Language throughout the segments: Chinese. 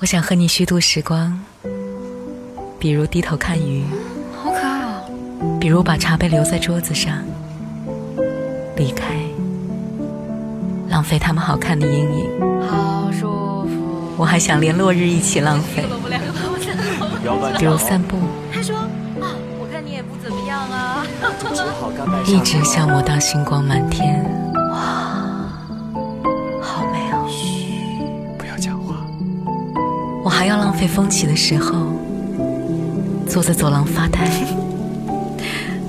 我想和你虚度时光，比如低头看鱼，好可爱哦！比如把茶杯留在桌子上，离开，浪费他们好看的阴影。好舒服。我还想连落日一起浪费，比如散步，他说啊，我看你也不怎么样啊。一直消磨到星光满天。我还要浪费风起的时候，坐在走廊发呆，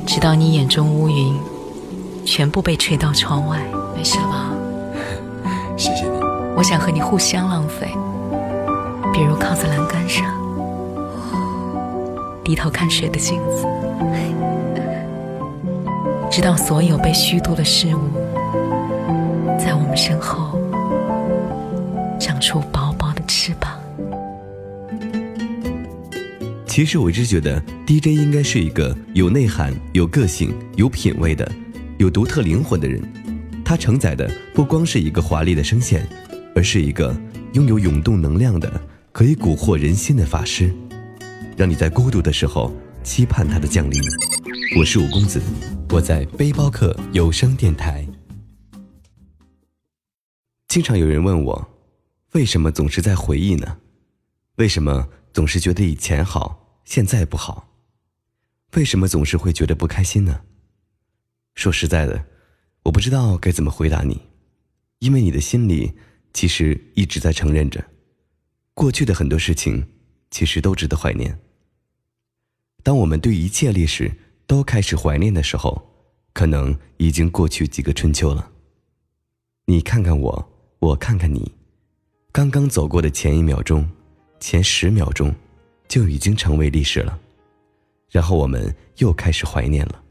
直到你眼中乌云全部被吹到窗外。没事了吧？谢谢你。我想和你互相浪费，比如靠在栏杆上，低头看水的镜子，直到所有被虚度的事物，在我们身后长出薄薄的翅膀。其实我一直觉得 DJ 应该是一个有内涵、有个性、有品味的、有独特灵魂的人。他承载的不光是一个华丽的声线，而是一个拥有涌动能量的、可以蛊惑人心的法师，让你在孤独的时候期盼他的降临。我是五公子，我在背包客有声电台。经常有人问我，为什么总是在回忆呢？为什么总是觉得以前好，现在不好？为什么总是会觉得不开心呢？说实在的，我不知道该怎么回答你，因为你的心里其实一直在承认着，过去的很多事情其实都值得怀念。当我们对一切历史都开始怀念的时候，可能已经过去几个春秋了。你看看我，我看看你，刚刚走过的前一秒钟。前十秒钟，就已经成为历史了，然后我们又开始怀念了。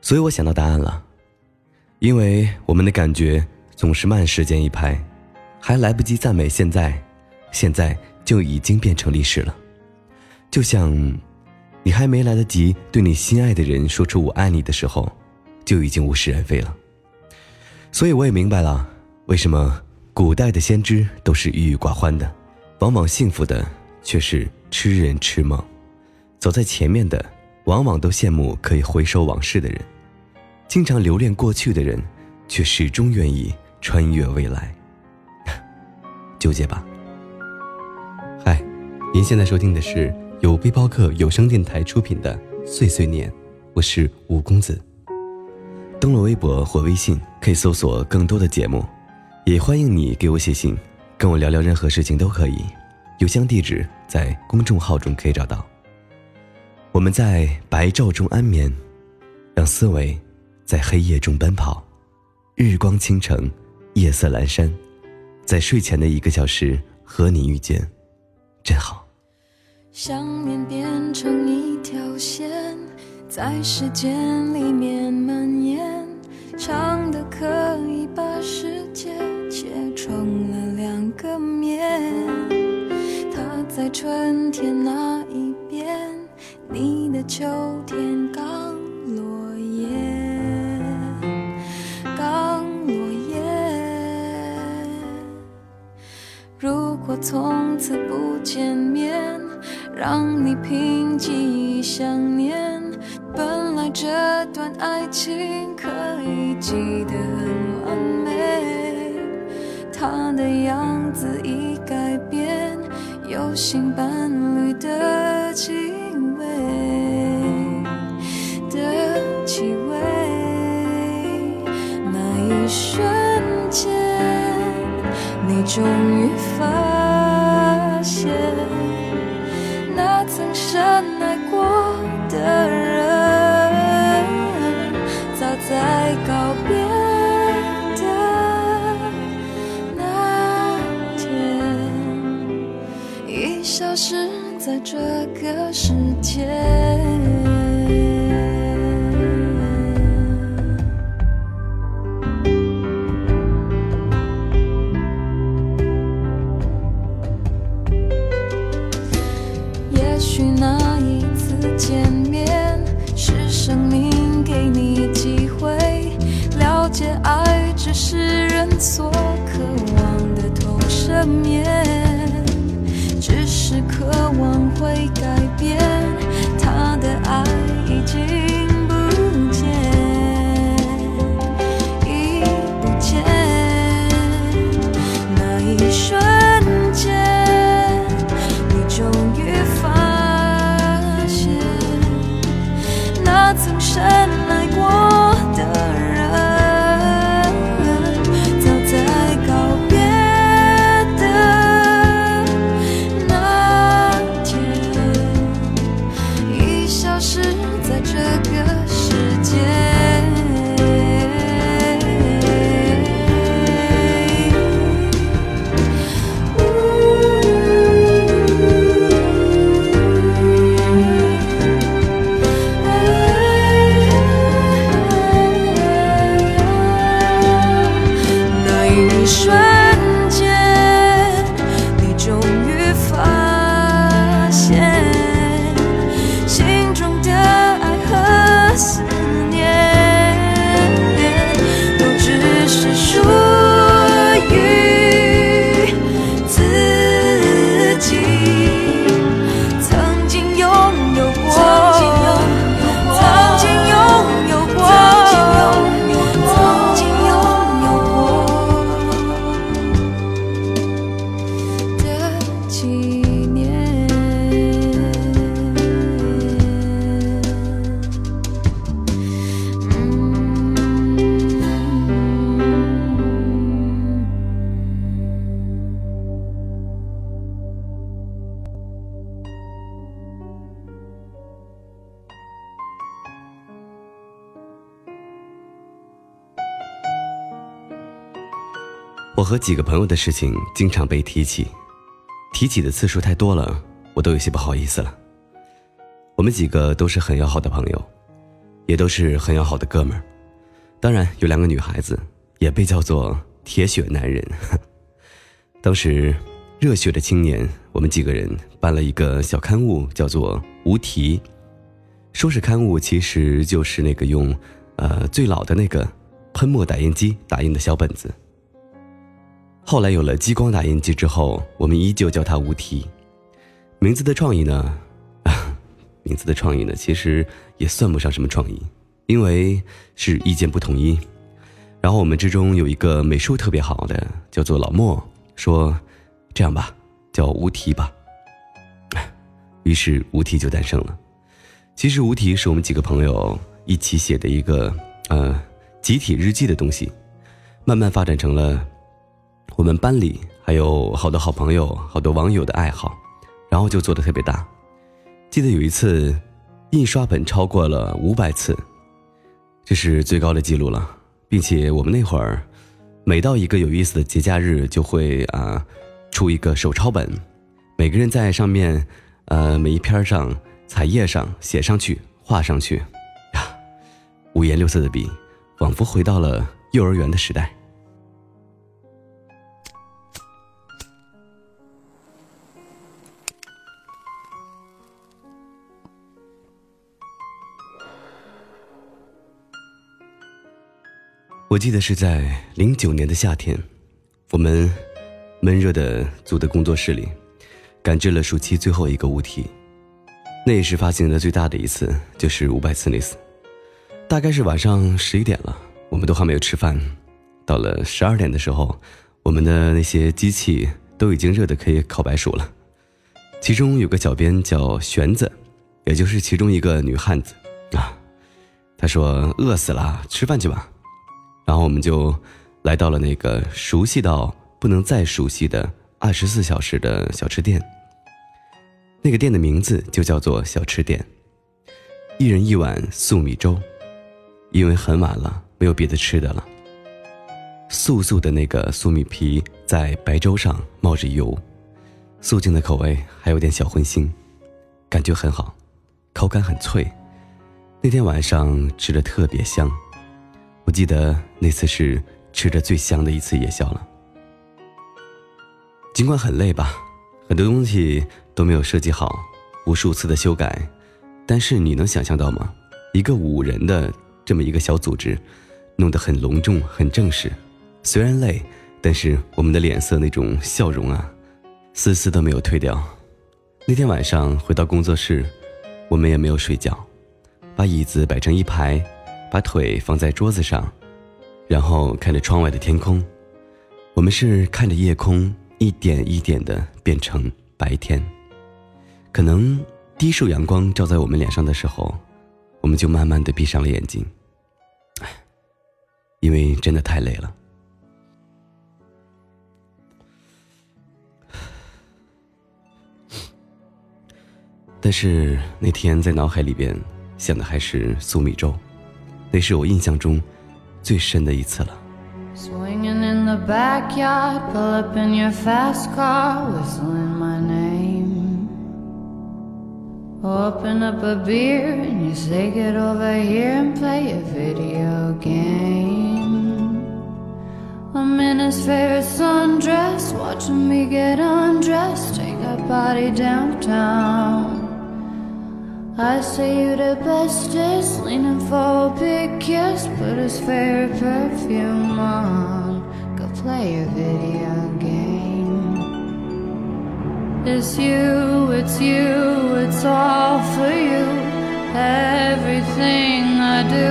所以我想到答案了，因为我们的感觉总是慢时间一拍，还来不及赞美现在，现在就已经变成历史了。就像，你还没来得及对你心爱的人说出我爱你的时候，就已经物是人非了。所以我也明白了，为什么古代的先知都是郁郁寡欢的。往往幸福的却是痴人痴梦，走在前面的往往都羡慕可以回首往事的人，经常留恋过去的人，却始终愿意穿越未来。纠结吧。嗨，您现在收听的是由背包客有声电台出品的《碎碎念》，我是吴公子。登录微博或微信可以搜索更多的节目，也欢迎你给我写信。跟我聊聊任何事情都可以，邮箱地址在公众号中可以找到。我们在白昼中安眠，让思维在黑夜中奔跑。日光倾城，夜色阑珊，在睡前的一个小时和你遇见，真好。想念变成一条线，在时间里面蔓延，长的可以把时春天那一边，你的秋天刚落叶，刚落叶。如果从此不见面，让你凭记忆想念，本来这段爱情可以记得很完美。他的样子已，有新伴侣的气味的气味。那一瞬间，你终于这个世界。我和几个朋友的事情经常被提起，提起的次数太多了，我都有些不好意思了。我们几个都是很要好的朋友，也都是很要好的哥们儿。当然，有两个女孩子也被叫做“铁血男人”。当时，热血的青年，我们几个人办了一个小刊物，叫做《无题》。说是刊物，其实就是那个用，呃，最老的那个喷墨打印机打印的小本子。后来有了激光打印机之后，我们依旧叫它“无题”。名字的创意呢，啊 名字的创意呢，其实也算不上什么创意，因为是意见不统一。然后我们之中有一个美术特别好的，叫做老莫，说：“这样吧，叫无题吧。”于是无题就诞生了。其实无题是我们几个朋友一起写的一个呃集体日记的东西，慢慢发展成了我们班里还有好多好朋友、好多网友的爱好，然后就做的特别大。记得有一次，印刷本超过了五百次，这是最高的记录了，并且我们那会儿每到一个有意思的节假日，就会啊出一个手抄本，每个人在上面呃每一篇上。彩页上写上去，画上去，呀，五颜六色的笔，仿佛回到了幼儿园的时代。我记得是在零九年的夏天，我们闷热的租的工作室里，赶制了暑期最后一个物体。那也是发行的最大的一次，就是五百次那次。大概是晚上十一点了，我们都还没有吃饭。到了十二点的时候，我们的那些机器都已经热的可以烤白薯了。其中有个小编叫玄子，也就是其中一个女汉子啊。她说饿死了，吃饭去吧。然后我们就来到了那个熟悉到不能再熟悉的二十四小时的小吃店。那个店的名字就叫做小吃店，一人一碗素米粥，因为很晚了，没有别的吃的了。素素的那个素米皮在白粥上冒着油，素净的口味还有点小荤腥，感觉很好，口感很脆。那天晚上吃的特别香，我记得那次是吃着最香的一次夜宵了。尽管很累吧，很多东西。都没有设计好，无数次的修改，但是你能想象到吗？一个五人的这么一个小组织，弄得很隆重、很正式。虽然累，但是我们的脸色那种笑容啊，丝丝都没有退掉。那天晚上回到工作室，我们也没有睡觉，把椅子摆成一排，把腿放在桌子上，然后看着窗外的天空。我们是看着夜空一点一点的变成白天。可能第一束阳光照在我们脸上的时候，我们就慢慢的闭上了眼睛，因为真的太累了。但是那天在脑海里边想的还是粟米粥，那是我印象中最深的一次了。Open up a beer and you say get over here and play a video game I'm in his favorite sundress Watching me get undressed Take a party downtown I say you're the bestest Leaning for a big kiss Put his favorite perfume on Go play a video game. it's you, it's you, it's all for you. Everything I do,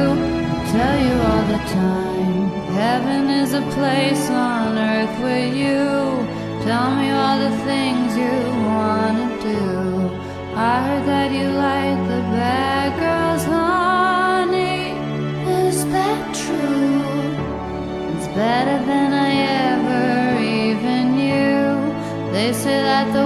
I tell you all the time. Heaven is a place on earth with you. Tell me all the things you wanna do. I heard that you like the bad girls, honey. Is that true? It's better than I ever even knew. They say that the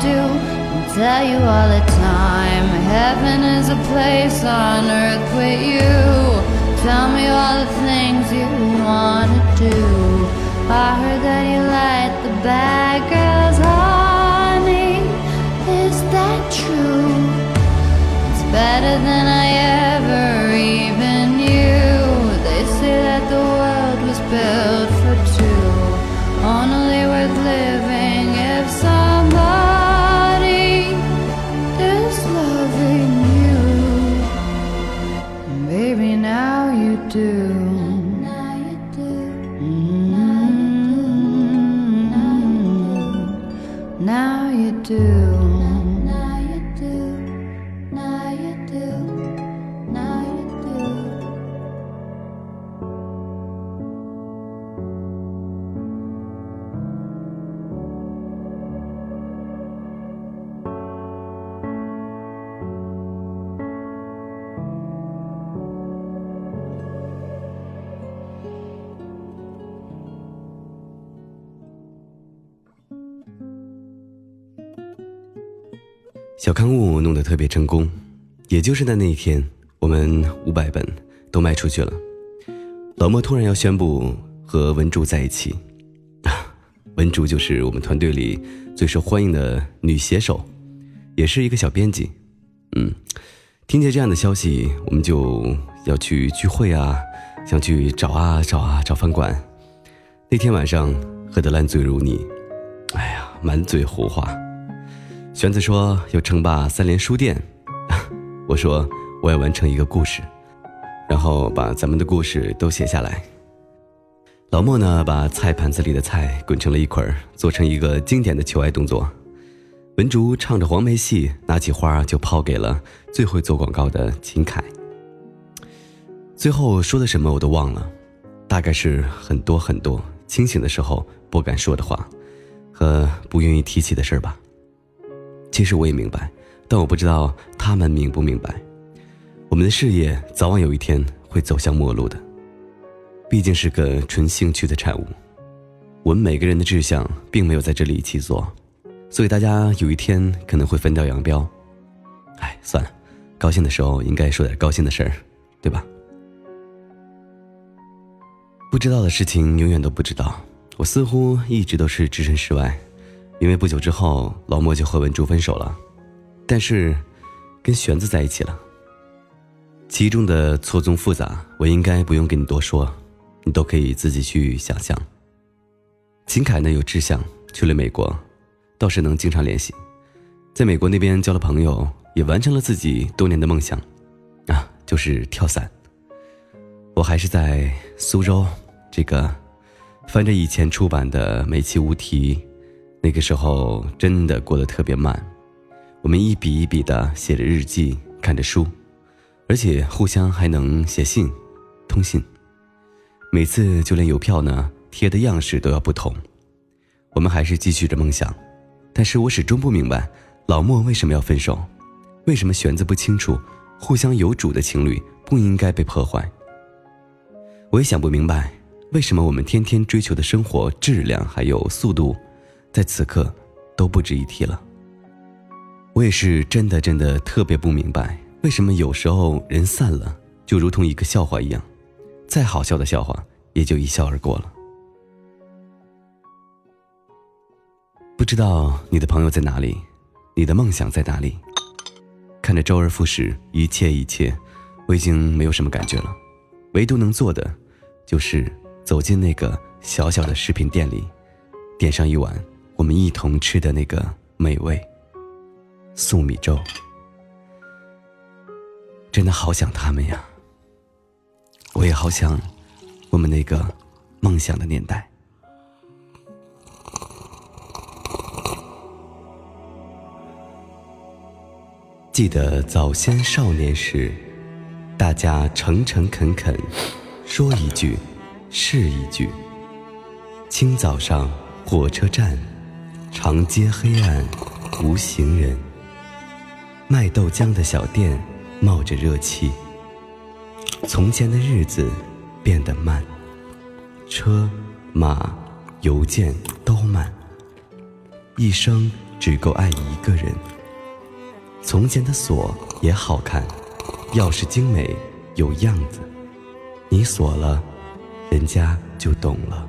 do, I tell you all the time. Heaven is a place on earth with you. Tell me all the things you wanna do. I heard that you like 小刊物弄得特别成功，也就是在那一天，我们五百本都卖出去了。老莫突然要宣布和文竹在一起，文竹就是我们团队里最受欢迎的女写手，也是一个小编辑。嗯，听见这样的消息，我们就要去聚会啊，想去找啊找啊找饭馆。那天晚上喝得烂醉如泥，哎呀，满嘴胡话。玄子说要称霸三联书店，我说我要完成一个故事，然后把咱们的故事都写下来。老莫呢，把菜盘子里的菜滚成了一捆儿，做成一个经典的求爱动作。文竹唱着黄梅戏，拿起花就抛给了最会做广告的秦凯。最后说的什么我都忘了，大概是很多很多清醒的时候不敢说的话，和不愿意提起的事儿吧。其实我也明白，但我不知道他们明不明白。我们的事业早晚有一天会走向末路的，毕竟是个纯兴趣的产物。我们每个人的志向并没有在这里一起做，所以大家有一天可能会分道扬镳。哎，算了，高兴的时候应该说点高兴的事儿，对吧？不知道的事情永远都不知道，我似乎一直都是置身事外。因为不久之后，老莫就和文竹分手了，但是跟玄子在一起了。其中的错综复杂，我应该不用跟你多说，你都可以自己去想象。秦凯呢有志向，去了美国，倒是能经常联系，在美国那边交了朋友，也完成了自己多年的梦想，啊，就是跳伞。我还是在苏州，这个翻着以前出版的《美其无题》。那个时候真的过得特别慢，我们一笔一笔的写着日记，看着书，而且互相还能写信、通信。每次就连邮票呢贴的样式都要不同。我们还是继续着梦想，但是我始终不明白老莫为什么要分手，为什么弦子不清楚，互相有主的情侣不应该被破坏。我也想不明白，为什么我们天天追求的生活质量还有速度，在此刻都不值一提了。我也是真的真的特别不明白，为什么有时候人散了，就如同一个笑话一样，再好笑的笑话也就一笑而过了。不知道你的朋友在哪里，你的梦想在哪里？看着周而复始，一切一切，我已经没有什么感觉了。唯独能做的，就是走进那个小小的食品店里，点上一碗我们一同吃的那个美味粟米粥。真的好想他们呀！我也好想我们那个梦想的年代。记得早先少年时，大家诚诚恳恳，说一句是一句。清早上火车站，长街黑暗无行人，卖豆浆的小店冒着热气。从前的日子变得慢，车马邮件都慢，一生只够爱一个人。从前的锁也好看，钥匙精美有样子，你锁了，人家就懂了。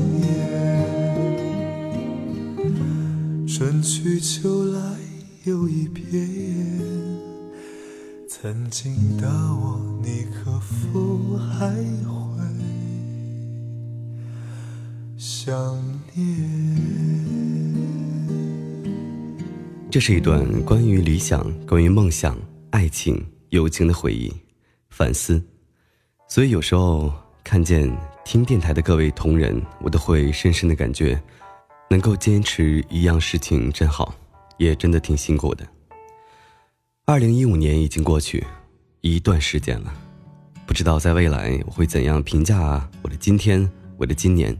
春去秋来又一遍。曾经的我，你可否还会想念？这是一段关于理想、关于梦想、爱情、友情的回忆、反思。所以有时候看见听电台的各位同仁，我都会深深的感觉，能够坚持一样事情真好，也真的挺辛苦的。二零一五年已经过去一段时间了，不知道在未来我会怎样评价我的今天，我的今年。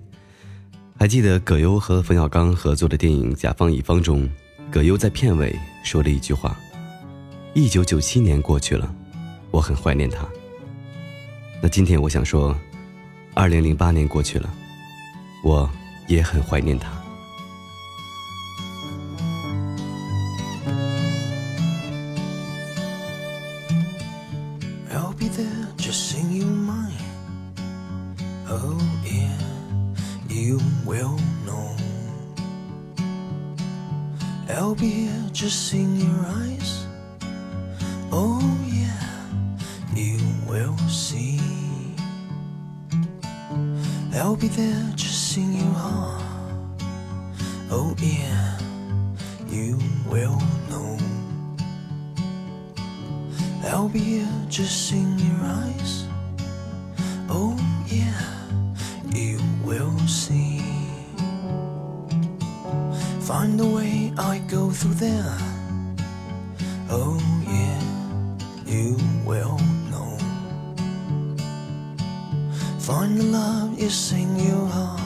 还记得葛优和冯小刚合作的电影《甲方乙方》中，葛优在片尾说了一句话：“一九九七年过去了，我很怀念他。”那今天我想说，二零零八年过去了，我也很怀念他。Find the way I go through there. Oh yeah, you will know. Find the love is in your heart.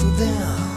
beautiful down.